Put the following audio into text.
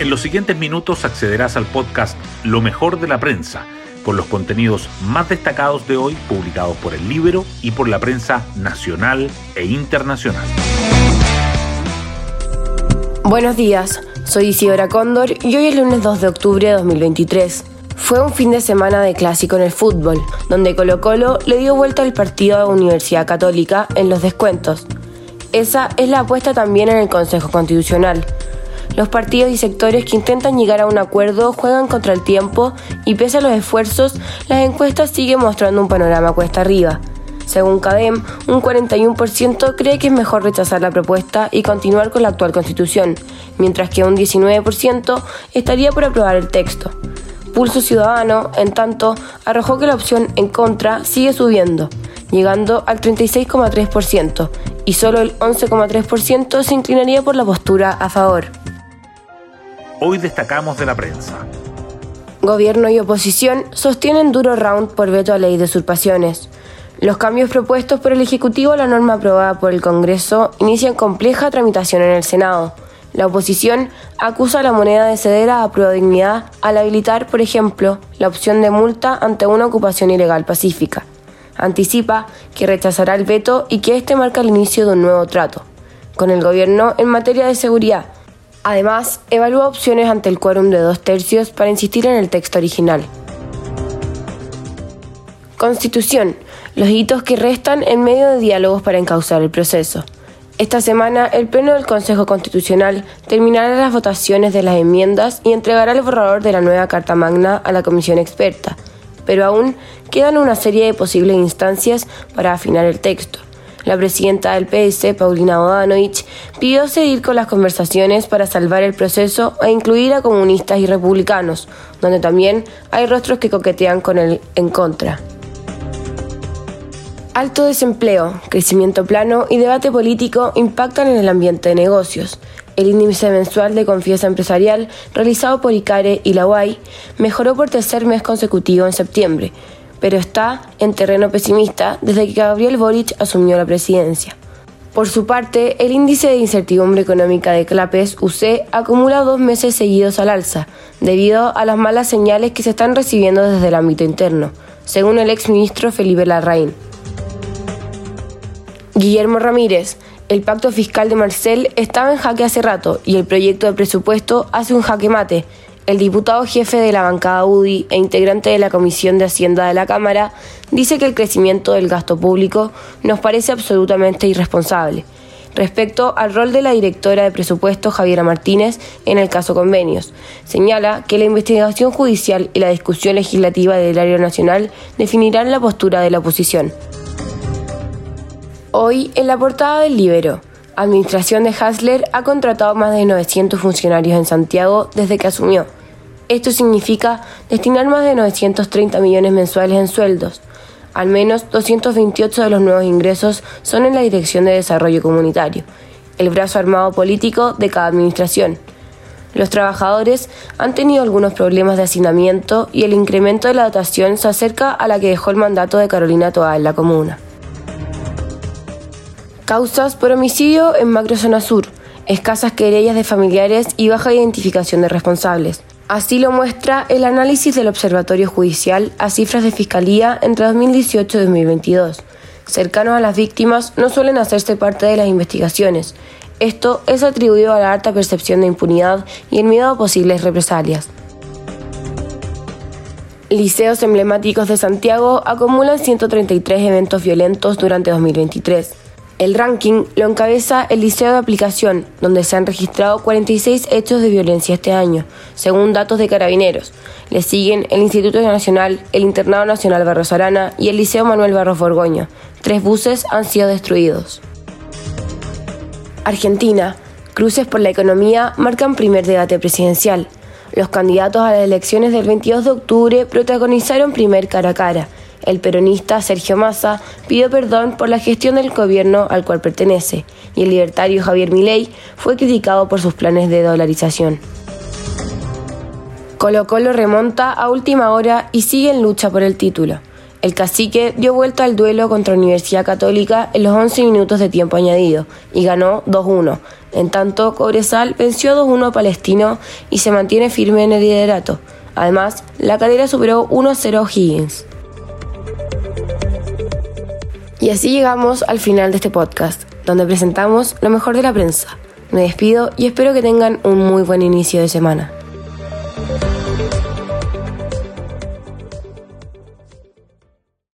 En los siguientes minutos accederás al podcast Lo mejor de la prensa, con los contenidos más destacados de hoy publicados por el libro y por la prensa nacional e internacional. Buenos días, soy Isidora Cóndor y hoy es lunes 2 de octubre de 2023. Fue un fin de semana de clásico en el fútbol, donde Colo Colo le dio vuelta al partido a Universidad Católica en los descuentos. Esa es la apuesta también en el Consejo Constitucional los partidos y sectores que intentan llegar a un acuerdo juegan contra el tiempo y pese a los esfuerzos, las encuestas siguen mostrando un panorama cuesta arriba. Según CADEM, un 41% cree que es mejor rechazar la propuesta y continuar con la actual constitución, mientras que un 19% estaría por aprobar el texto. Pulso Ciudadano, en tanto, arrojó que la opción en contra sigue subiendo, llegando al 36,3%, y solo el 11,3% se inclinaría por la postura a favor. Hoy destacamos de la prensa. Gobierno y oposición sostienen duro round por veto a ley de usurpaciones. Los cambios propuestos por el Ejecutivo a la norma aprobada por el Congreso inician compleja tramitación en el Senado. La oposición acusa a la moneda de ceder a prueba dignidad al habilitar, por ejemplo, la opción de multa ante una ocupación ilegal pacífica. Anticipa que rechazará el veto y que este marca el inicio de un nuevo trato con el gobierno en materia de seguridad Además, evalúa opciones ante el quórum de dos tercios para insistir en el texto original. Constitución. Los hitos que restan en medio de diálogos para encauzar el proceso. Esta semana, el Pleno del Consejo Constitucional terminará las votaciones de las enmiendas y entregará el borrador de la nueva Carta Magna a la Comisión Experta, pero aún quedan una serie de posibles instancias para afinar el texto. La presidenta del PS, Paulina Bodanovich, pidió seguir con las conversaciones para salvar el proceso e incluir a comunistas y republicanos, donde también hay rostros que coquetean con el en contra. Alto desempleo, crecimiento plano y debate político impactan en el ambiente de negocios. El índice mensual de confianza empresarial realizado por ICARE y la UAI mejoró por tercer mes consecutivo en septiembre, pero está en terreno pesimista desde que Gabriel Boric asumió la presidencia. Por su parte, el índice de incertidumbre económica de Clapes UC acumula dos meses seguidos al alza, debido a las malas señales que se están recibiendo desde el ámbito interno, según el exministro Felipe Larraín. Guillermo Ramírez, el pacto fiscal de Marcel estaba en jaque hace rato y el proyecto de presupuesto hace un jaque mate, el diputado jefe de la bancada UDI e integrante de la Comisión de Hacienda de la Cámara dice que el crecimiento del gasto público nos parece absolutamente irresponsable. Respecto al rol de la directora de presupuesto Javiera Martínez en el caso convenios, señala que la investigación judicial y la discusión legislativa del área nacional definirán la postura de la oposición. Hoy, en la portada del Libero, Administración de Hasler ha contratado más de 900 funcionarios en Santiago desde que asumió esto significa destinar más de 930 millones mensuales en sueldos. Al menos 228 de los nuevos ingresos son en la Dirección de Desarrollo Comunitario, el brazo armado político de cada administración. Los trabajadores han tenido algunos problemas de hacinamiento y el incremento de la dotación se acerca a la que dejó el mandato de Carolina Toa en la comuna. Causas por homicidio en Macrozona Sur, escasas querellas de familiares y baja identificación de responsables. Así lo muestra el análisis del Observatorio Judicial a cifras de Fiscalía entre 2018 y 2022. Cercanos a las víctimas no suelen hacerse parte de las investigaciones. Esto es atribuido a la alta percepción de impunidad y el miedo a posibles represalias. Liceos emblemáticos de Santiago acumulan 133 eventos violentos durante 2023. El ranking lo encabeza el Liceo de Aplicación, donde se han registrado 46 hechos de violencia este año, según datos de carabineros. Le siguen el Instituto Nacional, el Internado Nacional Barros Arana y el Liceo Manuel Barros Borgoño. Tres buses han sido destruidos. Argentina. Cruces por la economía marcan primer debate presidencial. Los candidatos a las elecciones del 22 de octubre protagonizaron primer cara a cara el peronista Sergio Massa pidió perdón por la gestión del gobierno al cual pertenece y el libertario Javier Milei fue criticado por sus planes de dolarización. Colo Colo remonta a última hora y sigue en lucha por el título. El cacique dio vuelta al duelo contra Universidad Católica en los 11 minutos de tiempo añadido y ganó 2-1. En tanto, Cobresal venció 2-1 a Palestino y se mantiene firme en el liderato. Además, la cadera superó 1-0 a Higgins. Y así llegamos al final de este podcast, donde presentamos lo mejor de la prensa. Me despido y espero que tengan un muy buen inicio de semana.